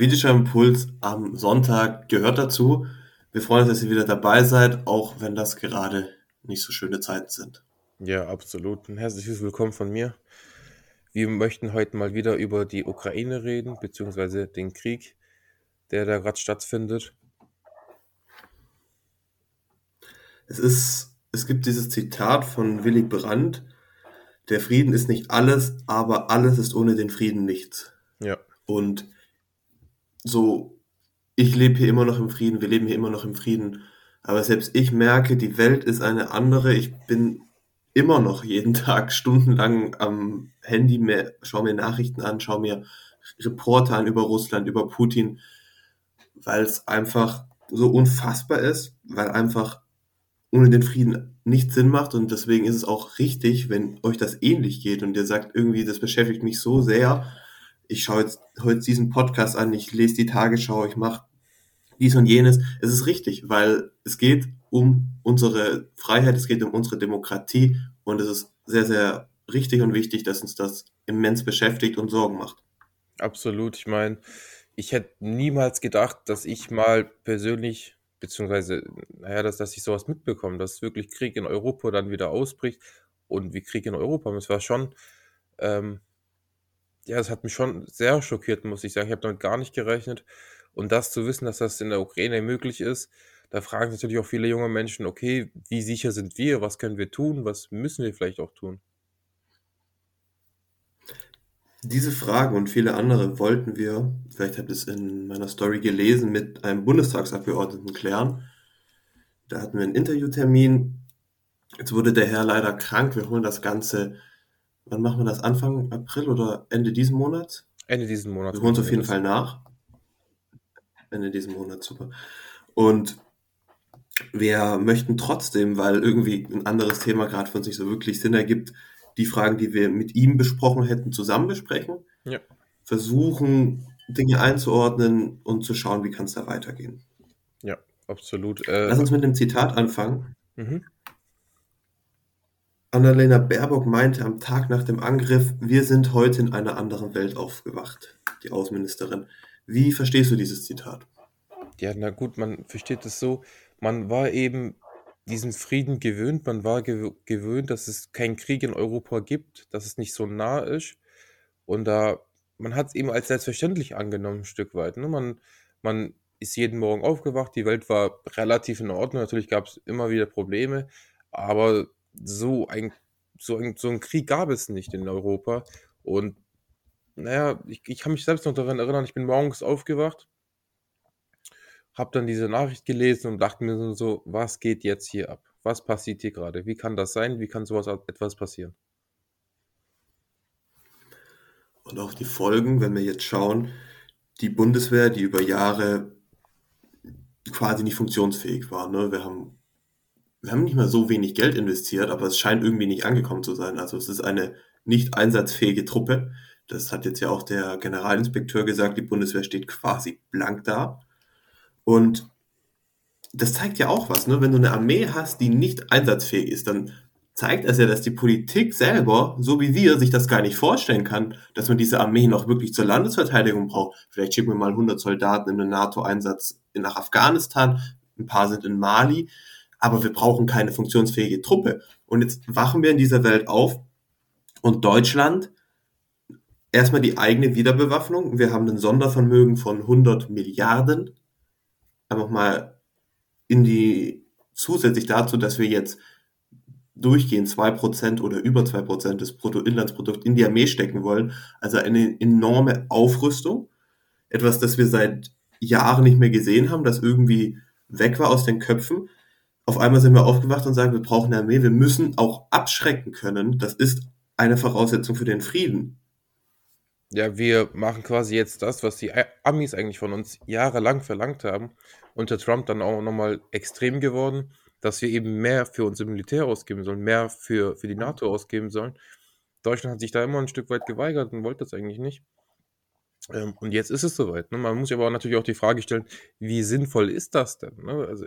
Politischer Impuls am Sonntag gehört dazu. Wir freuen uns, dass ihr wieder dabei seid, auch wenn das gerade nicht so schöne Zeiten sind. Ja, absolut. Ein herzliches Willkommen von mir. Wir möchten heute mal wieder über die Ukraine reden, beziehungsweise den Krieg, der da gerade stattfindet. Es ist, es gibt dieses Zitat von Willy Brandt, der Frieden ist nicht alles, aber alles ist ohne den Frieden nichts. Ja. Und so, ich lebe hier immer noch im Frieden, wir leben hier immer noch im Frieden. Aber selbst ich merke, die Welt ist eine andere. Ich bin immer noch jeden Tag stundenlang am Handy, mehr, schaue mir Nachrichten an, schaue mir Reporter an über Russland, über Putin, weil es einfach so unfassbar ist, weil einfach ohne den Frieden nicht Sinn macht und deswegen ist es auch richtig, wenn euch das ähnlich geht und ihr sagt irgendwie, das beschäftigt mich so sehr, ich schaue jetzt heute diesen Podcast an, ich lese die Tagesschau, ich mache dies und jenes. Es ist richtig, weil es geht um unsere Freiheit, es geht um unsere Demokratie und es ist sehr, sehr richtig und wichtig, dass uns das immens beschäftigt und Sorgen macht. Absolut. Ich meine, ich hätte niemals gedacht, dass ich mal persönlich, beziehungsweise, naja, dass, dass ich sowas mitbekomme, dass wirklich Krieg in Europa dann wieder ausbricht und wie Krieg in Europa. Es war schon, ähm, ja, es hat mich schon sehr schockiert, muss ich sagen. Ich habe damit gar nicht gerechnet. Und das zu wissen, dass das in der Ukraine möglich ist, da fragen sich natürlich auch viele junge Menschen, okay, wie sicher sind wir? Was können wir tun? Was müssen wir vielleicht auch tun? Diese Frage und viele andere wollten wir, vielleicht habt ihr es in meiner Story gelesen, mit einem Bundestagsabgeordneten klären. Da hatten wir einen Interviewtermin. Jetzt wurde der Herr leider krank. Wir holen das Ganze, wann machen wir das? Anfang April oder Ende diesen Monats? Ende diesen Monats. Wir holen es auf jeden Fall nach. Ende diesen Monats, super. Und wir möchten trotzdem, weil irgendwie ein anderes Thema gerade für uns nicht so wirklich Sinn ergibt, die Fragen, die wir mit ihm besprochen hätten, zusammen besprechen. Ja. Versuchen, Dinge einzuordnen und zu schauen, wie kann es da weitergehen. Ja, absolut. Äh, Lass uns mit dem Zitat anfangen. Mhm. Annalena Baerbock meinte am Tag nach dem Angriff, wir sind heute in einer anderen Welt aufgewacht, die Außenministerin. Wie verstehst du dieses Zitat? Ja, na gut, man versteht es so, man war eben diesen Frieden gewöhnt, man war gew gewöhnt, dass es keinen Krieg in Europa gibt, dass es nicht so nah ist. Und da, man hat es eben als selbstverständlich angenommen, ein Stück weit. Ne? Man, man ist jeden Morgen aufgewacht, die Welt war relativ in Ordnung, natürlich gab es immer wieder Probleme, aber so ein, so ein, so ein Krieg gab es nicht in Europa. Und naja, ich, ich kann mich selbst noch daran erinnern, ich bin morgens aufgewacht, habe dann diese Nachricht gelesen und dachte mir so, was geht jetzt hier ab? Was passiert hier gerade? Wie kann das sein? Wie kann sowas etwas passieren? Und auch die Folgen, wenn wir jetzt schauen, die Bundeswehr, die über Jahre quasi nicht funktionsfähig war. Ne? Wir, haben, wir haben nicht mal so wenig Geld investiert, aber es scheint irgendwie nicht angekommen zu sein. Also es ist eine nicht einsatzfähige Truppe. Das hat jetzt ja auch der Generalinspekteur gesagt, die Bundeswehr steht quasi blank da. Und das zeigt ja auch was, ne? Wenn du eine Armee hast, die nicht einsatzfähig ist, dann zeigt es ja, dass die Politik selber, so wie wir, sich das gar nicht vorstellen kann, dass man diese Armee noch wirklich zur Landesverteidigung braucht. Vielleicht schicken wir mal 100 Soldaten in einen NATO-Einsatz nach Afghanistan, ein paar sind in Mali, aber wir brauchen keine funktionsfähige Truppe. Und jetzt wachen wir in dieser Welt auf und Deutschland erstmal die eigene Wiederbewaffnung. Wir haben ein Sondervermögen von 100 Milliarden. Einfach mal in die, zusätzlich dazu, dass wir jetzt durchgehend zwei Prozent oder über zwei Prozent des Bruttoinlandsprodukts in die Armee stecken wollen. Also eine enorme Aufrüstung. Etwas, das wir seit Jahren nicht mehr gesehen haben, das irgendwie weg war aus den Köpfen. Auf einmal sind wir aufgewacht und sagen, wir brauchen eine Armee, wir müssen auch abschrecken können. Das ist eine Voraussetzung für den Frieden. Ja, wir machen quasi jetzt das, was die Amis eigentlich von uns jahrelang verlangt haben. Unter Trump dann auch nochmal extrem geworden, dass wir eben mehr für unser Militär ausgeben sollen, mehr für, für die NATO ausgeben sollen. Deutschland hat sich da immer ein Stück weit geweigert und wollte das eigentlich nicht. Ähm, und jetzt ist es soweit. Ne? Man muss sich aber natürlich auch die Frage stellen, wie sinnvoll ist das denn? Ne? Also,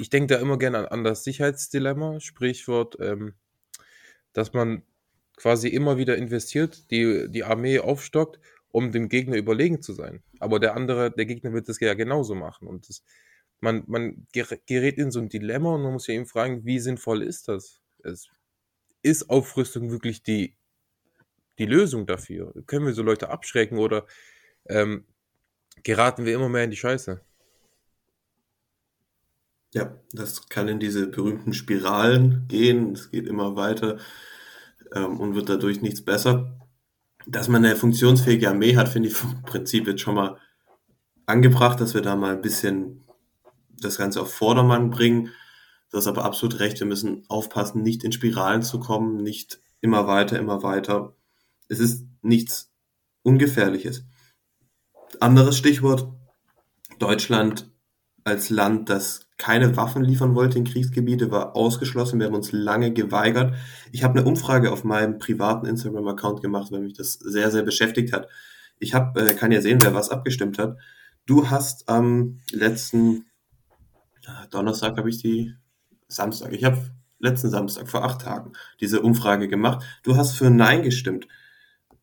ich denke da immer gerne an, an das Sicherheitsdilemma, Sprichwort, ähm, dass man quasi immer wieder investiert, die, die Armee aufstockt um dem Gegner überlegen zu sein. Aber der andere, der Gegner wird das ja genauso machen. Und das, man, man gerät in so ein Dilemma und man muss ja eben fragen, wie sinnvoll ist das? Es, ist Aufrüstung wirklich die, die Lösung dafür? Können wir so Leute abschrecken oder ähm, geraten wir immer mehr in die Scheiße? Ja, das kann in diese berühmten Spiralen gehen. Es geht immer weiter ähm, und wird dadurch nichts besser. Dass man eine funktionsfähige Armee hat, finde ich vom Prinzip jetzt schon mal angebracht, dass wir da mal ein bisschen das Ganze auf Vordermann bringen. Du hast aber absolut recht, wir müssen aufpassen, nicht in Spiralen zu kommen, nicht immer weiter, immer weiter. Es ist nichts Ungefährliches. Anderes Stichwort, Deutschland als Land, das keine Waffen liefern wollte in Kriegsgebiete, war ausgeschlossen. Wir haben uns lange geweigert. Ich habe eine Umfrage auf meinem privaten Instagram-Account gemacht, weil mich das sehr, sehr beschäftigt hat. Ich hab, äh, kann ja sehen, wer was abgestimmt hat. Du hast am letzten Donnerstag habe ich die Samstag. Ich habe letzten Samstag vor acht Tagen diese Umfrage gemacht. Du hast für Nein gestimmt.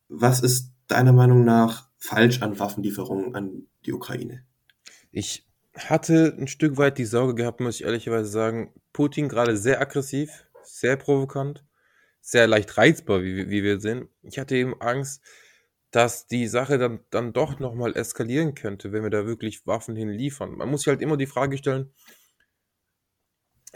Was ist deiner Meinung nach falsch an Waffenlieferungen an die Ukraine? Ich hatte ein Stück weit die Sorge gehabt, muss ich ehrlicherweise sagen, Putin gerade sehr aggressiv, sehr provokant, sehr leicht reizbar, wie, wie wir sehen. Ich hatte eben Angst, dass die Sache dann, dann doch nochmal eskalieren könnte, wenn wir da wirklich Waffen hinliefern. Man muss sich halt immer die Frage stellen,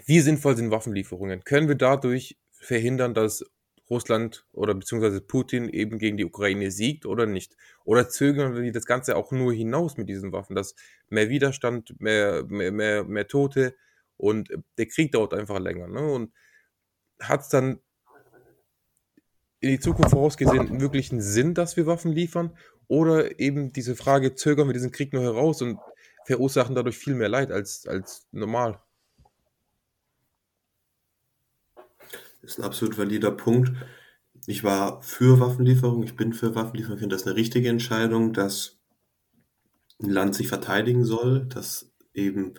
wie sinnvoll sind Waffenlieferungen? Können wir dadurch verhindern, dass Russland oder beziehungsweise Putin eben gegen die Ukraine siegt oder nicht? Oder zögern wir das Ganze auch nur hinaus mit diesen Waffen, dass mehr Widerstand, mehr, mehr, mehr, mehr Tote und der Krieg dauert einfach länger. Ne? Und hat es dann in die Zukunft vorausgesehen wirklich einen Sinn, dass wir Waffen liefern? Oder eben diese Frage, zögern wir diesen Krieg nur heraus und verursachen dadurch viel mehr Leid als, als normal? Ist ein absolut valider Punkt. Ich war für Waffenlieferung, ich bin für Waffenlieferung, ich finde das eine richtige Entscheidung, dass ein Land sich verteidigen soll, dass eben,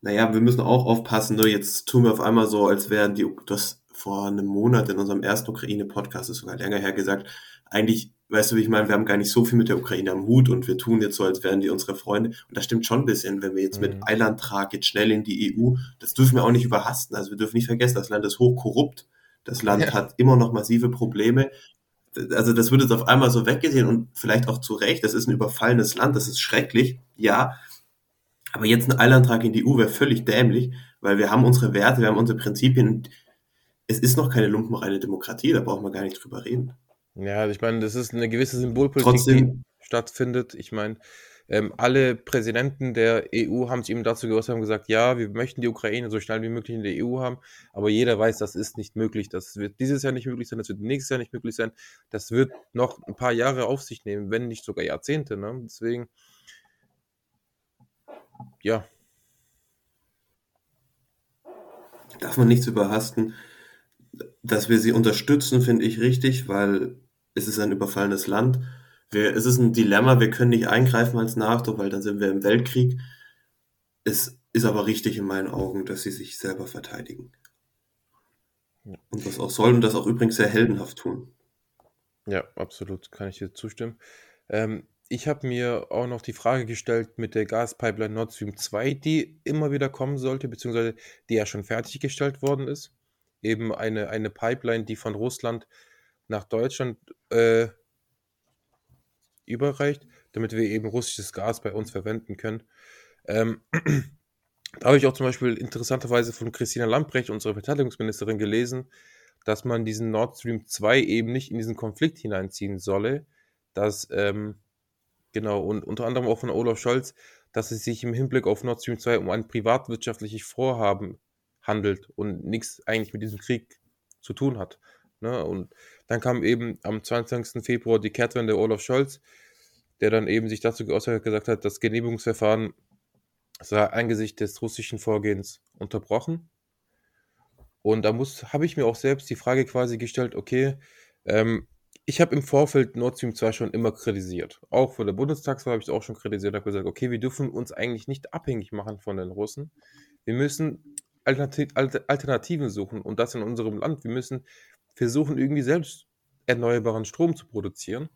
naja, wir müssen auch aufpassen, ne? jetzt tun wir auf einmal so, als wären die, das vor einem Monat in unserem ersten Ukraine-Podcast, ist sogar länger her gesagt, eigentlich weißt du, wie ich meine, wir haben gar nicht so viel mit der Ukraine am Hut und wir tun jetzt so, als wären die unsere Freunde. Und das stimmt schon ein bisschen, wenn wir jetzt mhm. mit Eilandtrag jetzt schnell in die EU, das dürfen wir auch nicht überhasten. Also wir dürfen nicht vergessen, das Land ist hochkorrupt. Das Land ja. hat immer noch massive Probleme. Also das wird jetzt auf einmal so weggesehen und vielleicht auch zu Recht. Das ist ein überfallenes Land, das ist schrecklich, ja. Aber jetzt ein Eilantrag in die EU wäre völlig dämlich, weil wir haben unsere Werte, wir haben unsere Prinzipien. Es ist noch keine lumpenreine Demokratie, da brauchen wir gar nicht drüber reden. Ja, ich meine, das ist eine gewisse Symbolpolitik, Trotzdem, die stattfindet. Ich meine, ähm, alle Präsidenten der EU haben sich eben dazu geäußert und gesagt, ja, wir möchten die Ukraine so schnell wie möglich in der EU haben, aber jeder weiß, das ist nicht möglich. Das wird dieses Jahr nicht möglich sein, das wird nächstes Jahr nicht möglich sein. Das wird noch ein paar Jahre auf sich nehmen, wenn nicht sogar Jahrzehnte. Ne? Deswegen, ja. Darf man nichts überhasten. Dass wir sie unterstützen, finde ich richtig, weil es ist ein überfallenes Land. Wir, es ist ein Dilemma, wir können nicht eingreifen als NATO, weil dann sind wir im Weltkrieg. Es ist aber richtig in meinen Augen, dass sie sich selber verteidigen. Ja. Und das auch sollen und das auch übrigens sehr heldenhaft tun. Ja, absolut, kann ich dir zustimmen. Ähm, ich habe mir auch noch die Frage gestellt mit der Gaspipeline Nord Stream 2, die immer wieder kommen sollte, beziehungsweise die ja schon fertiggestellt worden ist. Eben eine, eine Pipeline, die von Russland nach Deutschland äh, überreicht, damit wir eben russisches Gas bei uns verwenden können. Ähm, da habe ich auch zum Beispiel interessanterweise von Christina Lambrecht, unserer Verteidigungsministerin, gelesen, dass man diesen Nord Stream 2 eben nicht in diesen Konflikt hineinziehen solle. Dass, ähm, genau, und unter anderem auch von Olaf Scholz, dass es sich im Hinblick auf Nord Stream 2 um ein privatwirtschaftliches Vorhaben handelt und nichts eigentlich mit diesem Krieg zu tun hat. Ne? Und dann kam eben am 22. Februar die Kehrtwende Olaf Scholz, der dann eben sich dazu geäußert hat, gesagt hat, das Genehmigungsverfahren sei angesichts des russischen Vorgehens unterbrochen. Und da habe ich mir auch selbst die Frage quasi gestellt, okay, ähm, ich habe im Vorfeld Nord Stream 2 schon immer kritisiert. Auch vor der Bundestagswahl habe ich es auch schon kritisiert, habe gesagt, okay, wir dürfen uns eigentlich nicht abhängig machen von den Russen. Wir müssen Alternativen suchen und das in unserem Land. Wir müssen versuchen, irgendwie selbst erneuerbaren Strom zu produzieren.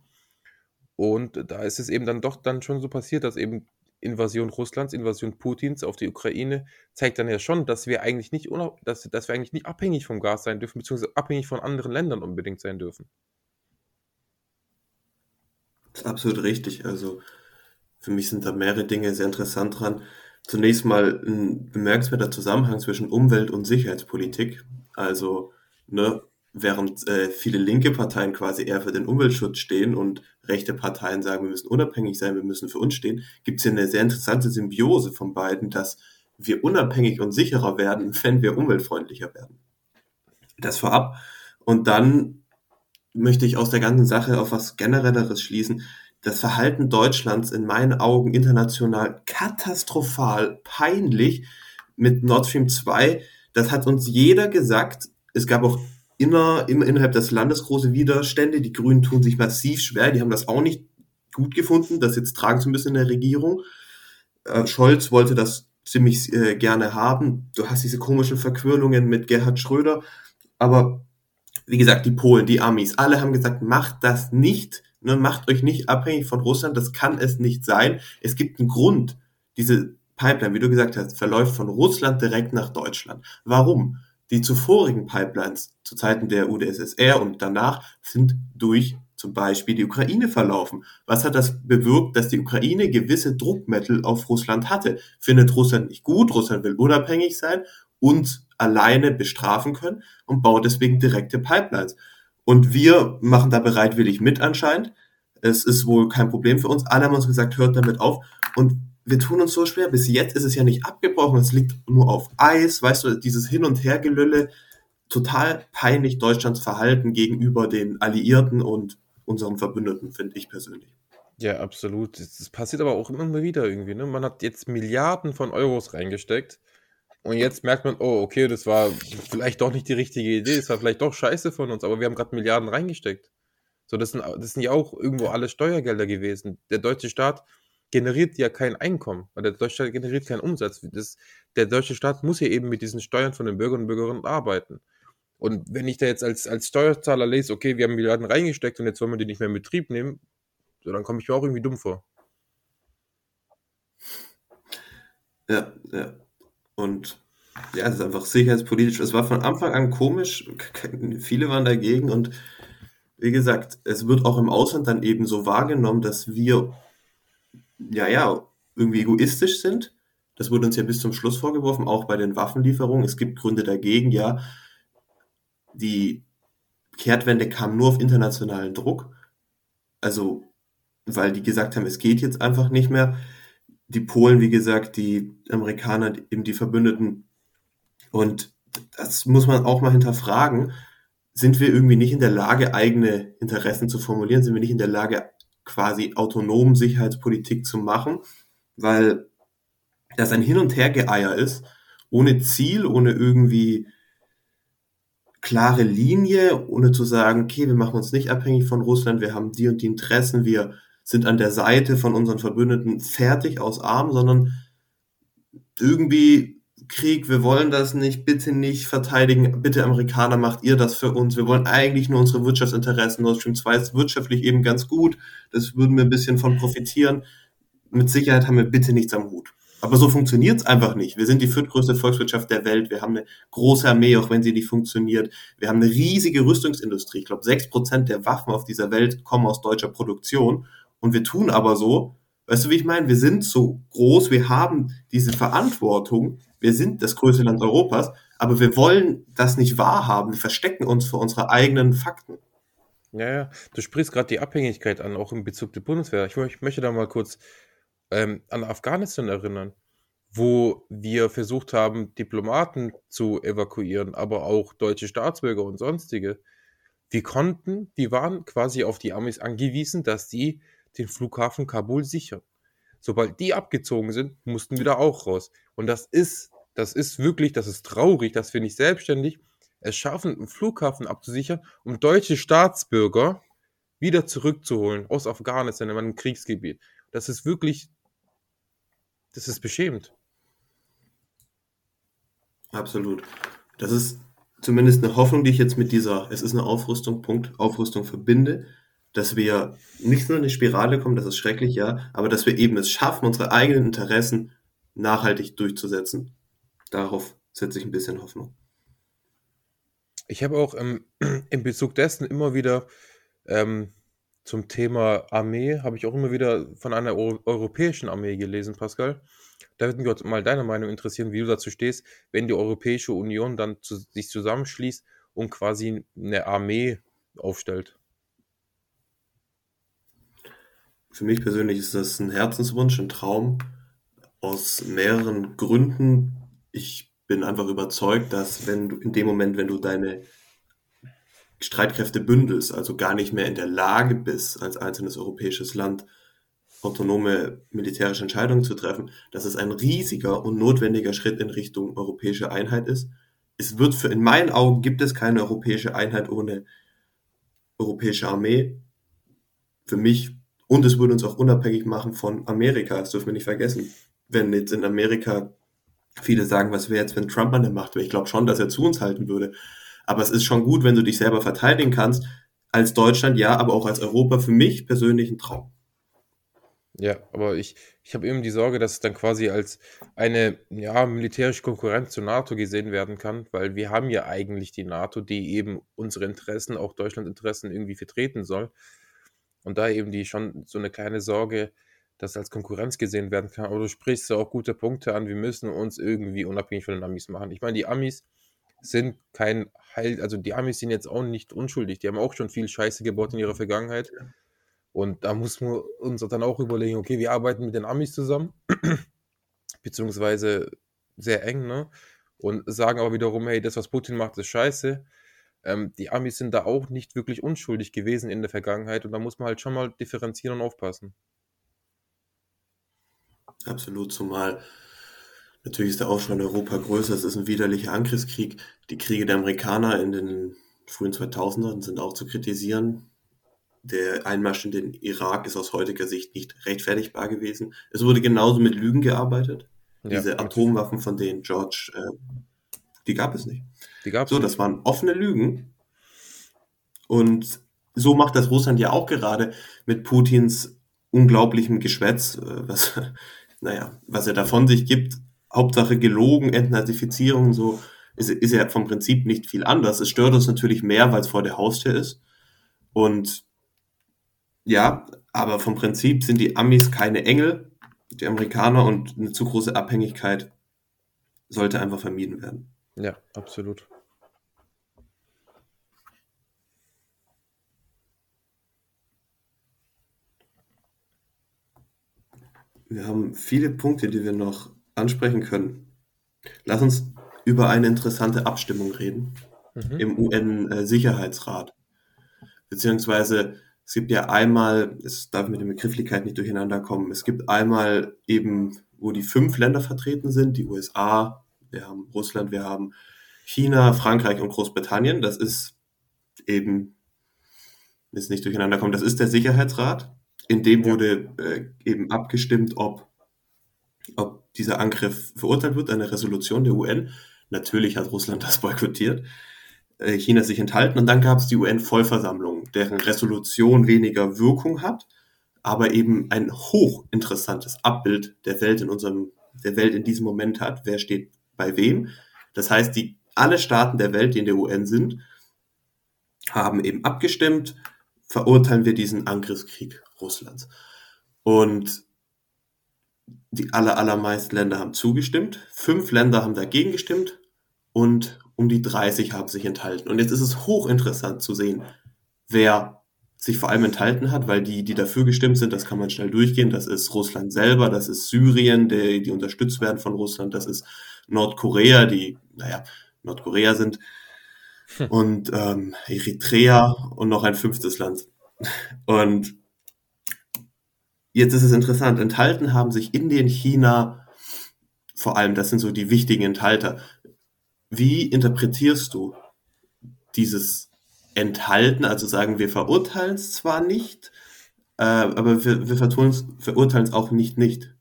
Und da ist es eben dann doch dann schon so passiert, dass eben Invasion Russlands, Invasion Putins auf die Ukraine zeigt dann ja schon, dass wir eigentlich nicht, dass, dass wir eigentlich nicht abhängig vom Gas sein dürfen, beziehungsweise abhängig von anderen Ländern unbedingt sein dürfen. Das ist absolut richtig. Also für mich sind da mehrere Dinge sehr interessant dran. Zunächst mal ein bemerkenswerter Zusammenhang zwischen Umwelt- und Sicherheitspolitik. Also, ne, während äh, viele linke Parteien quasi eher für den Umweltschutz stehen und rechte Parteien sagen, wir müssen unabhängig sein, wir müssen für uns stehen, gibt es hier eine sehr interessante Symbiose von beiden, dass wir unabhängig und sicherer werden, wenn wir umweltfreundlicher werden. Das vorab. Und dann möchte ich aus der ganzen Sache auf was Generelleres schließen. Das Verhalten Deutschlands in meinen Augen international katastrophal, peinlich mit Nord Stream 2. Das hat uns jeder gesagt. Es gab auch inner, immer innerhalb des Landes große Widerstände. Die Grünen tun sich massiv schwer. Die haben das auch nicht gut gefunden, das jetzt tragen zu müssen in der Regierung. Äh, Scholz wollte das ziemlich äh, gerne haben. Du hast diese komischen Verquirlungen mit Gerhard Schröder. Aber wie gesagt, die Polen, die Amis, alle haben gesagt, macht das nicht. Ne, macht euch nicht abhängig von Russland. Das kann es nicht sein. Es gibt einen Grund. Diese Pipeline, wie du gesagt hast, verläuft von Russland direkt nach Deutschland. Warum? Die zuvorigen Pipelines zu Zeiten der UdSSR und danach sind durch zum Beispiel die Ukraine verlaufen. Was hat das bewirkt, dass die Ukraine gewisse Druckmittel auf Russland hatte? Findet Russland nicht gut, Russland will unabhängig sein, uns alleine bestrafen können und baut deswegen direkte Pipelines. Und wir machen da bereitwillig mit anscheinend. Es ist wohl kein Problem für uns. Alle haben uns gesagt, hört damit auf. Und wir tun uns so schwer. Bis jetzt ist es ja nicht abgebrochen, es liegt nur auf Eis. Weißt du, dieses Hin- und Hergelülle, total peinlich Deutschlands Verhalten gegenüber den Alliierten und unseren Verbündeten, finde ich persönlich. Ja, absolut. Das passiert aber auch immer wieder irgendwie. Ne? Man hat jetzt Milliarden von Euros reingesteckt und jetzt merkt man, oh, okay, das war vielleicht doch nicht die richtige Idee, das war vielleicht doch scheiße von uns, aber wir haben gerade Milliarden reingesteckt. So, das sind, das sind ja auch irgendwo alle Steuergelder gewesen. Der deutsche Staat generiert ja kein Einkommen, weil der deutsche Staat generiert keinen Umsatz. Das, der deutsche Staat muss ja eben mit diesen Steuern von den Bürgern und Bürgerinnen arbeiten. Und wenn ich da jetzt als, als Steuerzahler lese, okay, wir haben Milliarden reingesteckt und jetzt wollen wir die nicht mehr in Betrieb nehmen, so, dann komme ich mir auch irgendwie dumm vor. Ja, ja. Und ja, es ist einfach sicherheitspolitisch. Es war von Anfang an komisch. Viele waren dagegen und wie gesagt, es wird auch im Ausland dann eben so wahrgenommen, dass wir ja, ja, irgendwie egoistisch sind. Das wurde uns ja bis zum Schluss vorgeworfen, auch bei den Waffenlieferungen. Es gibt Gründe dagegen, ja. Die Kehrtwende kam nur auf internationalen Druck. Also, weil die gesagt haben, es geht jetzt einfach nicht mehr. Die Polen, wie gesagt, die Amerikaner, eben die Verbündeten. Und das muss man auch mal hinterfragen. Sind wir irgendwie nicht in der Lage, eigene Interessen zu formulieren? Sind wir nicht in der Lage, quasi autonom Sicherheitspolitik zu machen, weil das ein Hin- und Hergeeier ist, ohne Ziel, ohne irgendwie klare Linie, ohne zu sagen, okay, wir machen uns nicht abhängig von Russland, wir haben die und die Interessen, wir sind an der Seite von unseren Verbündeten fertig aus Arm, sondern irgendwie Krieg, wir wollen das nicht, bitte nicht verteidigen, bitte Amerikaner, macht ihr das für uns. Wir wollen eigentlich nur unsere Wirtschaftsinteressen. Nord Stream 2 ist wirtschaftlich eben ganz gut, das würden wir ein bisschen von profitieren. Mit Sicherheit haben wir bitte nichts am Hut. Aber so funktioniert es einfach nicht. Wir sind die viertgrößte Volkswirtschaft der Welt. Wir haben eine große Armee, auch wenn sie nicht funktioniert. Wir haben eine riesige Rüstungsindustrie. Ich glaube, sechs Prozent der Waffen auf dieser Welt kommen aus deutscher Produktion. Und wir tun aber so, weißt du, wie ich meine? Wir sind so groß, wir haben diese Verantwortung, wir sind das größte Land Europas, aber wir wollen das nicht wahrhaben. Wir verstecken uns vor unsere eigenen Fakten. Ja, ja, du sprichst gerade die Abhängigkeit an, auch in Bezug der Bundeswehr. Ich, ich möchte da mal kurz ähm, an Afghanistan erinnern, wo wir versucht haben, Diplomaten zu evakuieren, aber auch deutsche Staatsbürger und sonstige. Die konnten, die waren quasi auf die Amis angewiesen, dass die den Flughafen Kabul sichern. Sobald die abgezogen sind, mussten wir da auch raus. Und das ist, das ist wirklich, das ist traurig, dass wir nicht selbstständig es schaffen, einen Flughafen abzusichern, um deutsche Staatsbürger wieder zurückzuholen aus Afghanistan in einem Kriegsgebiet. Das ist wirklich, das ist beschämend. Absolut. Das ist zumindest eine Hoffnung, die ich jetzt mit dieser, es ist eine Aufrüstung, Punkt, Aufrüstung verbinde, dass wir nicht nur in eine Spirale kommen, das ist schrecklich, ja, aber dass wir eben es schaffen, unsere eigenen Interessen nachhaltig durchzusetzen. Darauf setze ich ein bisschen Hoffnung. Ich habe auch ähm, in Bezug dessen immer wieder ähm, zum Thema Armee, habe ich auch immer wieder von einer Euro europäischen Armee gelesen, Pascal. Da würde mich mal deine Meinung interessieren, wie du dazu stehst, wenn die Europäische Union dann zu, sich zusammenschließt und quasi eine Armee aufstellt. Für mich persönlich ist das ein Herzenswunsch, ein Traum aus mehreren Gründen. Ich bin einfach überzeugt, dass wenn du in dem Moment, wenn du deine Streitkräfte bündelst, also gar nicht mehr in der Lage bist, als einzelnes europäisches Land autonome militärische Entscheidungen zu treffen, dass es ein riesiger und notwendiger Schritt in Richtung europäische Einheit ist. Es wird für, in meinen Augen gibt es keine europäische Einheit ohne europäische Armee. Für mich und es würde uns auch unabhängig machen von Amerika, das dürfen wir nicht vergessen. Wenn jetzt in Amerika viele sagen, was wäre jetzt, wenn Trump an der Macht wäre. Ich glaube schon, dass er zu uns halten würde. Aber es ist schon gut, wenn du dich selber verteidigen kannst. Als Deutschland, ja, aber auch als Europa für mich persönlich ein Traum. Ja, aber ich, ich habe eben die Sorge, dass es dann quasi als eine ja, militärische Konkurrenz zur NATO gesehen werden kann, weil wir haben ja eigentlich die NATO, die eben unsere Interessen, auch Deutschlands Interessen irgendwie vertreten soll. Und da eben die schon so eine kleine Sorge, dass als Konkurrenz gesehen werden kann. Aber du sprichst ja auch gute Punkte an. Wir müssen uns irgendwie unabhängig von den Amis machen. Ich meine, die Amis sind kein Heil, also die Amis sind jetzt auch nicht unschuldig. Die haben auch schon viel Scheiße gebaut in ihrer Vergangenheit. Und da muss man uns dann auch überlegen, okay, wir arbeiten mit den Amis zusammen, beziehungsweise sehr eng, ne? Und sagen aber wiederum, hey, das, was Putin macht, ist scheiße. Ähm, die Amis sind da auch nicht wirklich unschuldig gewesen in der Vergangenheit und da muss man halt schon mal differenzieren und aufpassen. Absolut, zumal natürlich ist der Aufschrei in Europa größer. Es ist ein widerlicher Angriffskrieg. Die Kriege der Amerikaner in den frühen 2000ern sind auch zu kritisieren. Der Einmarsch in den Irak ist aus heutiger Sicht nicht rechtfertigbar gewesen. Es wurde genauso mit Lügen gearbeitet. Ja, Diese Atomwaffen, von denen George, äh, die gab es nicht. Die gab's so, das waren offene Lügen. Und so macht das Russland ja auch gerade mit Putins unglaublichem Geschwätz, äh, was naja, was er davon sich gibt, Hauptsache gelogen, Entnazifizierung, so, ist, ist ja vom Prinzip nicht viel anders. Es stört uns natürlich mehr, weil es vor der Haustür ist. Und ja, aber vom Prinzip sind die Amis keine Engel, die Amerikaner und eine zu große Abhängigkeit sollte einfach vermieden werden. Ja, absolut. Wir haben viele Punkte, die wir noch ansprechen können. Lass uns über eine interessante Abstimmung reden mhm. im UN-Sicherheitsrat. Beziehungsweise es gibt ja einmal, es darf mit der Begrifflichkeit nicht durcheinander kommen, es gibt einmal eben, wo die fünf Länder vertreten sind, die USA, wir haben Russland, wir haben China, Frankreich und Großbritannien. Das ist eben, ist nicht durcheinander kommen, das ist der Sicherheitsrat. In dem wurde äh, eben abgestimmt, ob, ob dieser Angriff verurteilt wird, eine Resolution der UN. Natürlich hat Russland das boykottiert, äh, China sich enthalten und dann gab es die UN-Vollversammlung, deren Resolution weniger Wirkung hat, aber eben ein hochinteressantes Abbild der Welt in unserem, der Welt in diesem Moment hat. Wer steht bei wem? Das heißt, die, alle Staaten der Welt, die in der UN sind, haben eben abgestimmt, verurteilen wir diesen Angriffskrieg Russlands. Und die aller, allermeisten Länder haben zugestimmt, fünf Länder haben dagegen gestimmt und um die 30 haben sich enthalten. Und jetzt ist es hochinteressant zu sehen, wer sich vor allem enthalten hat, weil die, die dafür gestimmt sind, das kann man schnell durchgehen. Das ist Russland selber, das ist Syrien, die, die unterstützt werden von Russland, das ist Nordkorea, die, naja, Nordkorea sind, hm. und ähm, Eritrea und noch ein fünftes Land. Und Jetzt ist es interessant, enthalten haben sich Indien, China, vor allem, das sind so die wichtigen Enthalter. Wie interpretierst du dieses Enthalten? Also sagen wir verurteilen es zwar nicht, äh, aber wir, wir verurteilen es auch nicht nicht.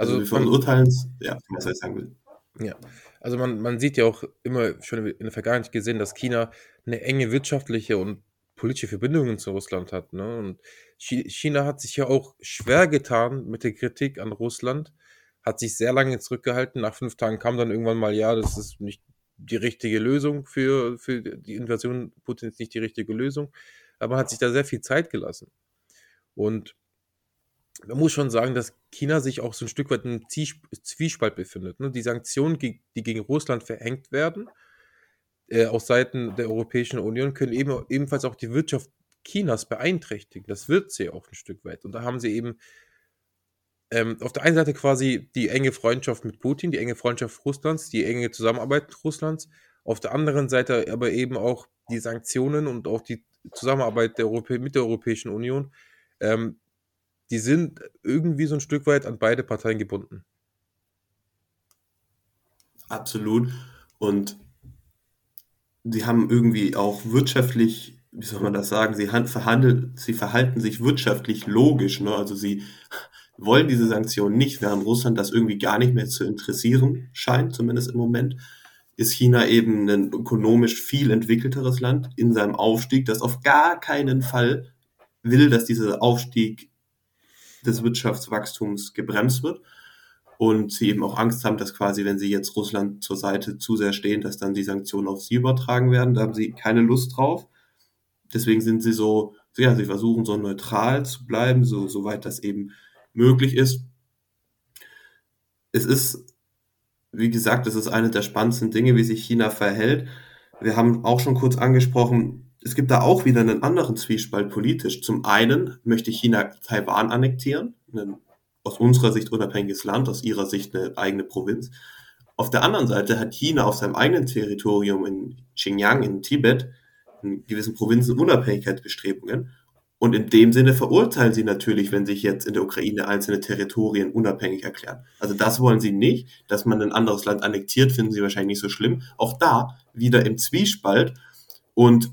Also, also wir verurteilen es, ja, was ich sagen will. Ja, also man, man sieht ja auch immer schon in der Vergangenheit gesehen, dass China eine enge wirtschaftliche und politische Verbindungen zu Russland hat. Ne? Und China hat sich ja auch schwer getan mit der Kritik an Russland, hat sich sehr lange zurückgehalten. Nach fünf Tagen kam dann irgendwann mal, ja, das ist nicht die richtige Lösung für, für die Invasion Putins, nicht die richtige Lösung. Aber man hat sich da sehr viel Zeit gelassen. Und man muss schon sagen, dass China sich auch so ein Stück weit im Zwiespalt befindet. Ne? Die Sanktionen, die gegen Russland verhängt werden, äh, aus Seiten der Europäischen Union, können eben, ebenfalls auch die Wirtschaft Chinas beeinträchtigen. Das wird sie auch ein Stück weit. Und da haben sie eben ähm, auf der einen Seite quasi die enge Freundschaft mit Putin, die enge Freundschaft Russlands, die enge Zusammenarbeit Russlands, auf der anderen Seite aber eben auch die Sanktionen und auch die Zusammenarbeit der mit der Europäischen Union, ähm, die sind irgendwie so ein Stück weit an beide Parteien gebunden. Absolut. Und sie haben irgendwie auch wirtschaftlich, wie soll man das sagen, sie, verhandeln, sie verhalten sich wirtschaftlich logisch. Ne? Also sie wollen diese Sanktionen nicht, während Russland das irgendwie gar nicht mehr zu interessieren scheint, zumindest im Moment, ist China eben ein ökonomisch viel entwickelteres Land in seinem Aufstieg, das auf gar keinen Fall will, dass dieser Aufstieg des Wirtschaftswachstums gebremst wird. Und sie eben auch Angst haben, dass quasi, wenn sie jetzt Russland zur Seite zu sehr stehen, dass dann die Sanktionen auf sie übertragen werden. Da haben sie keine Lust drauf. Deswegen sind sie so, ja, sie versuchen so neutral zu bleiben, so, soweit das eben möglich ist. Es ist, wie gesagt, es ist eine der spannendsten Dinge, wie sich China verhält. Wir haben auch schon kurz angesprochen, es gibt da auch wieder einen anderen Zwiespalt politisch. Zum einen möchte China Taiwan annektieren, ein aus unserer Sicht unabhängiges Land, aus ihrer Sicht eine eigene Provinz. Auf der anderen Seite hat China auf seinem eigenen Territorium in Xinjiang, in Tibet, in gewissen Provinzen Unabhängigkeitsbestrebungen und in dem Sinne verurteilen sie natürlich, wenn sich jetzt in der Ukraine einzelne Territorien unabhängig erklären. Also das wollen sie nicht. Dass man ein anderes Land annektiert, finden sie wahrscheinlich nicht so schlimm. Auch da wieder im Zwiespalt und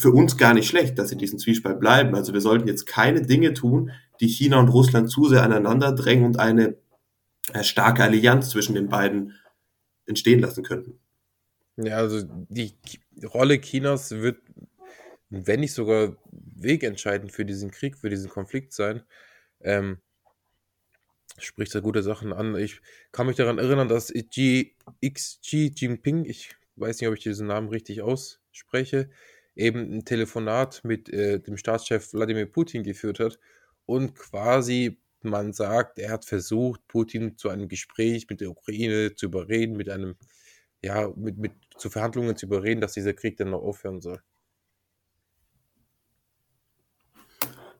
für uns gar nicht schlecht, dass sie diesen Zwiespalt bleiben. Also wir sollten jetzt keine Dinge tun, die China und Russland zu sehr aneinander drängen und eine äh, starke Allianz zwischen den beiden entstehen lassen könnten. Ja, also die Rolle Chinas wird, wenn nicht sogar wegentscheidend für diesen Krieg, für diesen Konflikt sein. Ähm, spricht da gute Sachen an. Ich kann mich daran erinnern, dass Xi, Xi Jinping, ich weiß nicht, ob ich diesen Namen richtig ausspreche, eben ein Telefonat mit äh, dem Staatschef Wladimir Putin geführt hat und quasi man sagt, er hat versucht, Putin zu einem Gespräch mit der Ukraine zu überreden, mit einem, ja, mit, mit zu Verhandlungen zu überreden, dass dieser Krieg dann noch aufhören soll.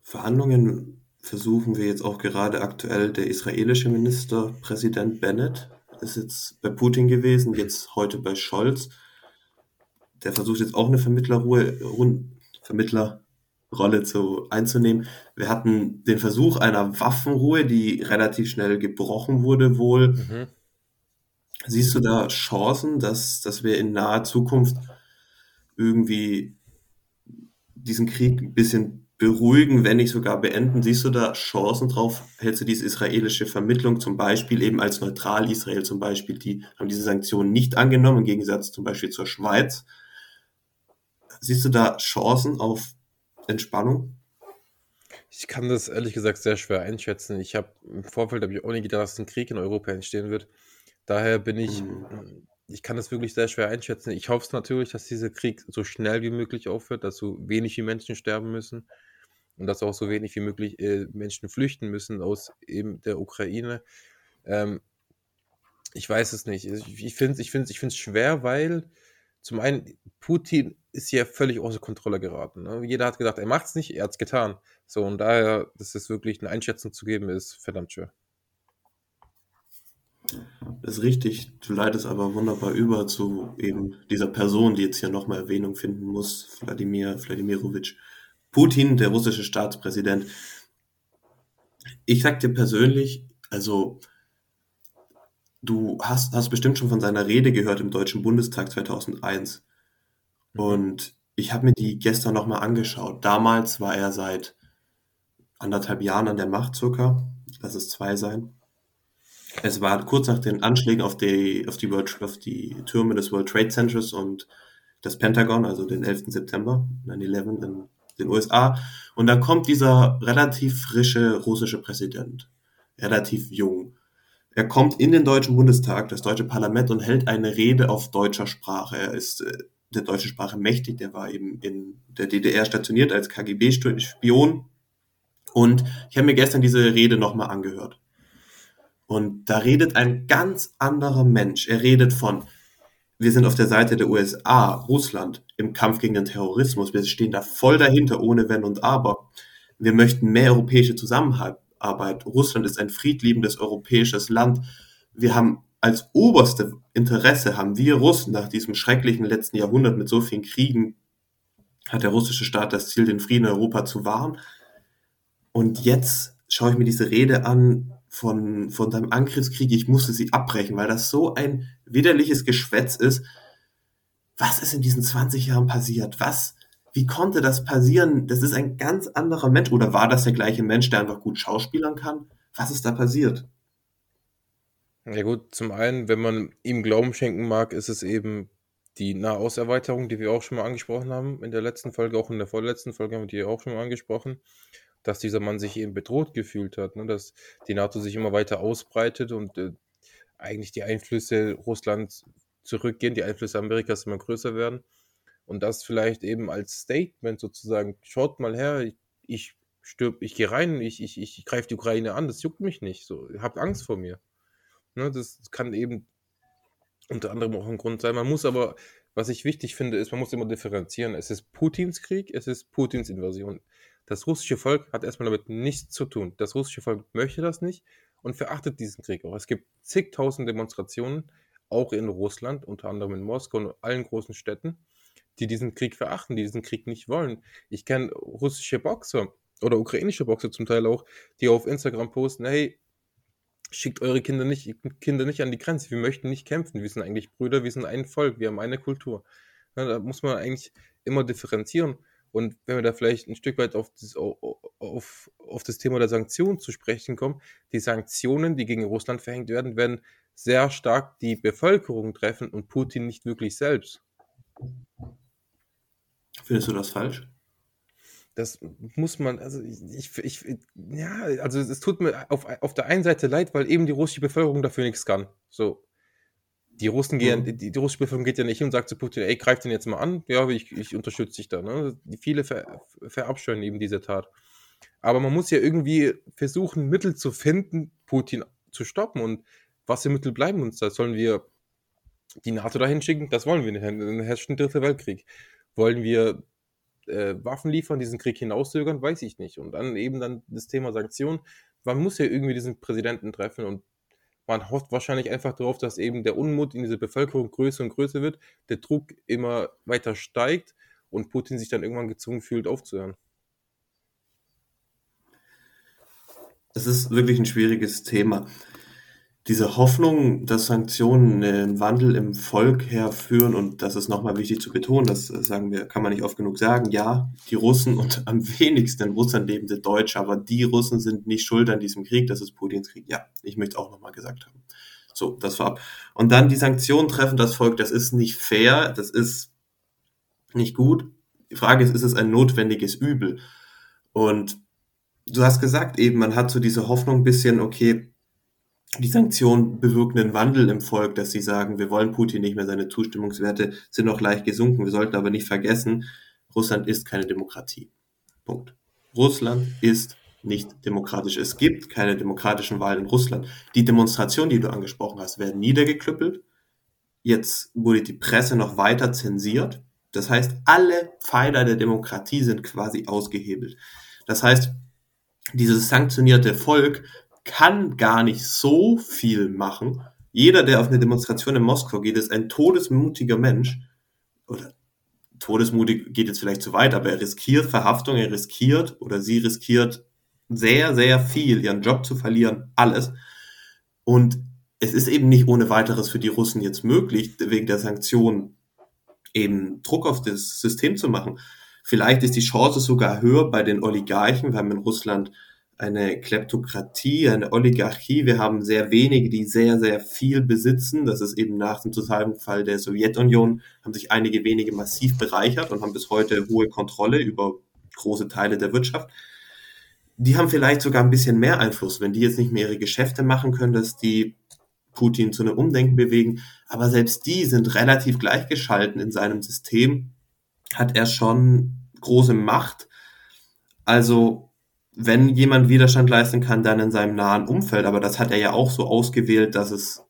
Verhandlungen versuchen wir jetzt auch gerade aktuell. Der israelische Ministerpräsident Bennett ist jetzt bei Putin gewesen, jetzt heute bei Scholz. Der versucht jetzt auch eine Vermittlerruhe, Vermittlerrolle zu, einzunehmen. Wir hatten den Versuch einer Waffenruhe, die relativ schnell gebrochen wurde, wohl. Mhm. Siehst du da Chancen, dass, dass wir in naher Zukunft irgendwie diesen Krieg ein bisschen beruhigen, wenn nicht sogar beenden? Siehst du da Chancen drauf? Hältst du diese israelische Vermittlung zum Beispiel eben als neutral Israel zum Beispiel, die haben diese Sanktionen nicht angenommen, im Gegensatz zum Beispiel zur Schweiz. Siehst du da Chancen auf Entspannung? Ich kann das ehrlich gesagt sehr schwer einschätzen. Ich habe im Vorfeld habe ich auch nicht gedacht, dass ein Krieg in Europa entstehen wird. Daher bin ich, mhm. ich kann das wirklich sehr schwer einschätzen. Ich hoffe es natürlich, dass dieser Krieg so schnell wie möglich aufhört, dass so wenig wie Menschen sterben müssen und dass auch so wenig wie möglich äh, Menschen flüchten müssen aus eben der Ukraine. Ähm, ich weiß es nicht. Ich finde es ich find's, ich find's schwer, weil zum einen Putin ist ja völlig außer Kontrolle geraten. Ne? Jeder hat gedacht, er macht es nicht, er hat es getan. So, und daher, dass es wirklich eine Einschätzung zu geben, ist verdammt schwer. Das ist richtig. Du leitest aber wunderbar über zu eben dieser Person, die jetzt hier nochmal Erwähnung finden muss, Wladimir Wladimirovich Putin, der russische Staatspräsident. Ich sag dir persönlich, also du hast, hast bestimmt schon von seiner Rede gehört im Deutschen Bundestag 2001. Mhm. Und ich habe mir die gestern nochmal angeschaut. Damals war er seit anderthalb Jahren an der Macht circa. Lass es zwei sein. Es war kurz nach den Anschlägen auf die, auf die, World, auf die Türme des World Trade Centers und das Pentagon, also den 11. September 9-11 in den USA. Und dann kommt dieser relativ frische russische Präsident, relativ jung. Er kommt in den Deutschen Bundestag, das deutsche Parlament, und hält eine Rede auf deutscher Sprache. Er ist äh, der deutschen Sprache mächtig, der war eben in der DDR stationiert als KGB-Spion. Und ich habe mir gestern diese Rede nochmal angehört. Und da redet ein ganz anderer Mensch. Er redet von, wir sind auf der Seite der USA, Russland im Kampf gegen den Terrorismus. Wir stehen da voll dahinter, ohne Wenn und Aber. Wir möchten mehr europäische Zusammenarbeit. Russland ist ein friedliebendes europäisches Land. Wir haben als oberste Interesse haben wir Russen nach diesem schrecklichen letzten Jahrhundert mit so vielen Kriegen hat der russische Staat das Ziel, den Frieden in Europa zu wahren. Und jetzt schaue ich mir diese Rede an, von, von deinem Angriffskrieg, ich musste sie abbrechen, weil das so ein widerliches Geschwätz ist. Was ist in diesen 20 Jahren passiert? Was, wie konnte das passieren? Das ist ein ganz anderer Mensch. Oder war das der gleiche Mensch, der einfach gut schauspielern kann? Was ist da passiert? Ja gut, zum einen, wenn man ihm Glauben schenken mag, ist es eben die Nahosterweiterung, die wir auch schon mal angesprochen haben in der letzten Folge, auch in der vorletzten Folge haben wir die auch schon mal angesprochen dass dieser Mann sich eben bedroht gefühlt hat, ne? dass die NATO sich immer weiter ausbreitet und äh, eigentlich die Einflüsse Russlands zurückgehen, die Einflüsse Amerikas immer größer werden. Und das vielleicht eben als Statement sozusagen, schaut mal her, ich, stirb, ich gehe rein, ich, ich, ich greife die Ukraine an, das juckt mich nicht. So, habt Angst vor mir. Ne, das kann eben unter anderem auch ein Grund sein. Man muss aber, was ich wichtig finde, ist, man muss immer differenzieren. Es ist Putins Krieg, es ist Putins Invasion. Das russische Volk hat erstmal damit nichts zu tun. Das russische Volk möchte das nicht und verachtet diesen Krieg auch. Es gibt zigtausend Demonstrationen, auch in Russland, unter anderem in Moskau und allen großen Städten, die diesen Krieg verachten, die diesen Krieg nicht wollen. Ich kenne russische Boxer oder ukrainische Boxer zum Teil auch, die auf Instagram posten, hey, schickt eure Kinder nicht, Kinder nicht an die Grenze, wir möchten nicht kämpfen, wir sind eigentlich Brüder, wir sind ein Volk, wir haben eine Kultur. Ja, da muss man eigentlich immer differenzieren. Und wenn wir da vielleicht ein Stück weit auf das, auf, auf das Thema der Sanktionen zu sprechen kommen, die Sanktionen, die gegen Russland verhängt werden, werden sehr stark die Bevölkerung treffen und Putin nicht wirklich selbst. Findest du das falsch? Das muss man, also ich, ich, ja, also es tut mir auf, auf der einen Seite leid, weil eben die russische Bevölkerung dafür nichts kann. So, die Russen gehen, mhm. die, die russische Bevölkerung geht ja nicht hin und sagt zu Putin, ey, greif den jetzt mal an, ja, ich, ich unterstütze dich da. Ne? Viele ver, verabscheuen eben diese Tat. Aber man muss ja irgendwie versuchen, Mittel zu finden, Putin zu stoppen. Und was für Mittel bleiben uns da? Sollen wir die NATO dahin schicken? Das wollen wir nicht. Dann herrscht ein dritter Weltkrieg. Wollen wir äh, Waffen liefern, diesen Krieg hinauszögern? Weiß ich nicht. Und dann eben dann das Thema Sanktionen. Man muss ja irgendwie diesen Präsidenten treffen und man hofft wahrscheinlich einfach darauf, dass eben der Unmut in dieser Bevölkerung größer und größer wird, der Druck immer weiter steigt und Putin sich dann irgendwann gezwungen fühlt, aufzuhören. Es ist wirklich ein schwieriges Thema. Diese Hoffnung, dass Sanktionen einen Wandel im Volk herführen, und das ist nochmal wichtig zu betonen, das sagen wir, kann man nicht oft genug sagen, ja, die Russen und am wenigsten in Russland lebende Deutsche, aber die Russen sind nicht schuld an diesem Krieg, das ist Putins Krieg. Ja, ich möchte auch nochmal gesagt haben. So, das war ab. Und dann die Sanktionen treffen das Volk, das ist nicht fair, das ist nicht gut. Die Frage ist, ist es ein notwendiges Übel? Und du hast gesagt eben, man hat so diese Hoffnung ein bisschen, okay, die Sanktionen bewirken einen Wandel im Volk, dass sie sagen, wir wollen Putin nicht mehr, seine Zustimmungswerte sind noch leicht gesunken. Wir sollten aber nicht vergessen, Russland ist keine Demokratie. Punkt. Russland ist nicht demokratisch. Es gibt keine demokratischen Wahlen in Russland. Die Demonstrationen, die du angesprochen hast, werden niedergeklüppelt. Jetzt wurde die Presse noch weiter zensiert. Das heißt, alle Pfeiler der Demokratie sind quasi ausgehebelt. Das heißt, dieses sanktionierte Volk kann gar nicht so viel machen. Jeder, der auf eine Demonstration in Moskau geht, ist ein todesmutiger Mensch. Oder todesmutig geht jetzt vielleicht zu weit, aber er riskiert Verhaftung, er riskiert oder sie riskiert sehr, sehr viel, ihren Job zu verlieren, alles. Und es ist eben nicht ohne weiteres für die Russen jetzt möglich, wegen der Sanktionen eben Druck auf das System zu machen. Vielleicht ist die Chance sogar höher bei den Oligarchen. Wir haben in Russland eine Kleptokratie, eine Oligarchie. Wir haben sehr wenige, die sehr, sehr viel besitzen. Das ist eben nach dem Zusammenfall der Sowjetunion, haben sich einige wenige massiv bereichert und haben bis heute hohe Kontrolle über große Teile der Wirtschaft. Die haben vielleicht sogar ein bisschen mehr Einfluss, wenn die jetzt nicht mehr ihre Geschäfte machen können, dass die Putin zu einem Umdenken bewegen. Aber selbst die sind relativ gleichgeschalten in seinem System. Hat er schon große Macht. Also, wenn jemand Widerstand leisten kann, dann in seinem nahen Umfeld. Aber das hat er ja auch so ausgewählt, dass es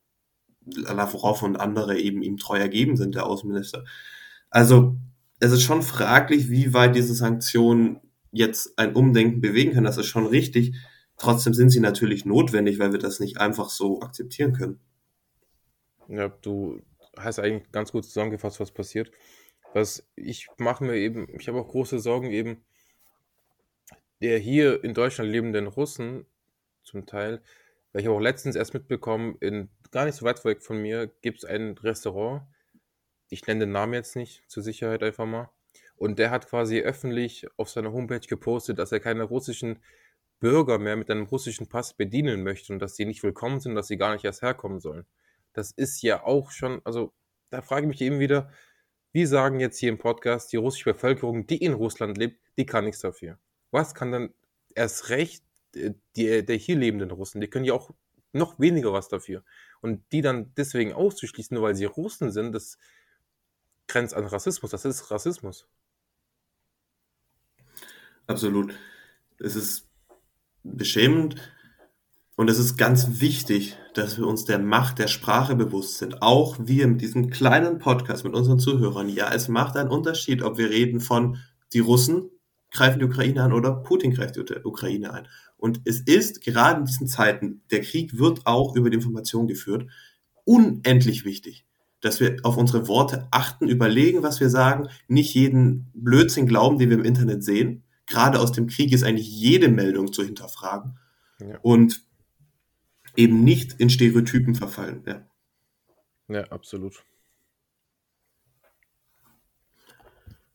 Lavrov und andere eben ihm treu ergeben sind, der Außenminister. Also, es ist schon fraglich, wie weit diese Sanktionen jetzt ein Umdenken bewegen können. Das ist schon richtig. Trotzdem sind sie natürlich notwendig, weil wir das nicht einfach so akzeptieren können. Ja, du hast eigentlich ganz gut zusammengefasst, was passiert. Was ich mache mir eben, ich habe auch große Sorgen eben, der hier in Deutschland lebenden Russen zum Teil, weil ich auch letztens erst mitbekommen, in gar nicht so weit weg von mir gibt es ein Restaurant. Ich nenne den Namen jetzt nicht, zur Sicherheit einfach mal. Und der hat quasi öffentlich auf seiner Homepage gepostet, dass er keine russischen Bürger mehr mit einem russischen Pass bedienen möchte und dass sie nicht willkommen sind, dass sie gar nicht erst herkommen sollen. Das ist ja auch schon, also da frage ich mich eben wieder, wie sagen jetzt hier im Podcast die russische Bevölkerung, die in Russland lebt, die kann nichts dafür. Was kann dann erst recht äh, die, der hier lebenden Russen, die können ja auch noch weniger was dafür. Und die dann deswegen auszuschließen, nur weil sie Russen sind, das grenzt an Rassismus. Das ist Rassismus. Absolut. Es ist beschämend und es ist ganz wichtig, dass wir uns der Macht der Sprache bewusst sind. Auch wir mit diesem kleinen Podcast, mit unseren Zuhörern. Ja, es macht einen Unterschied, ob wir reden von die Russen greifen die Ukraine an oder Putin greift die Ukraine ein. Und es ist gerade in diesen Zeiten, der Krieg wird auch über die Information geführt, unendlich wichtig, dass wir auf unsere Worte achten, überlegen, was wir sagen, nicht jeden Blödsinn glauben, den wir im Internet sehen, gerade aus dem Krieg ist eigentlich jede Meldung zu hinterfragen ja. und eben nicht in Stereotypen verfallen. Ja, ja absolut.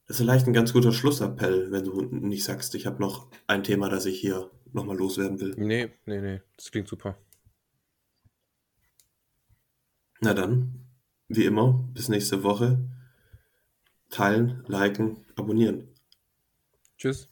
Ist vielleicht ein ganz guter Schlussappell, wenn du nicht sagst, ich habe noch ein Thema, das ich hier nochmal loswerden will. Nee, nee, nee, das klingt super. Na dann, wie immer, bis nächste Woche. Teilen, liken, abonnieren. Tschüss.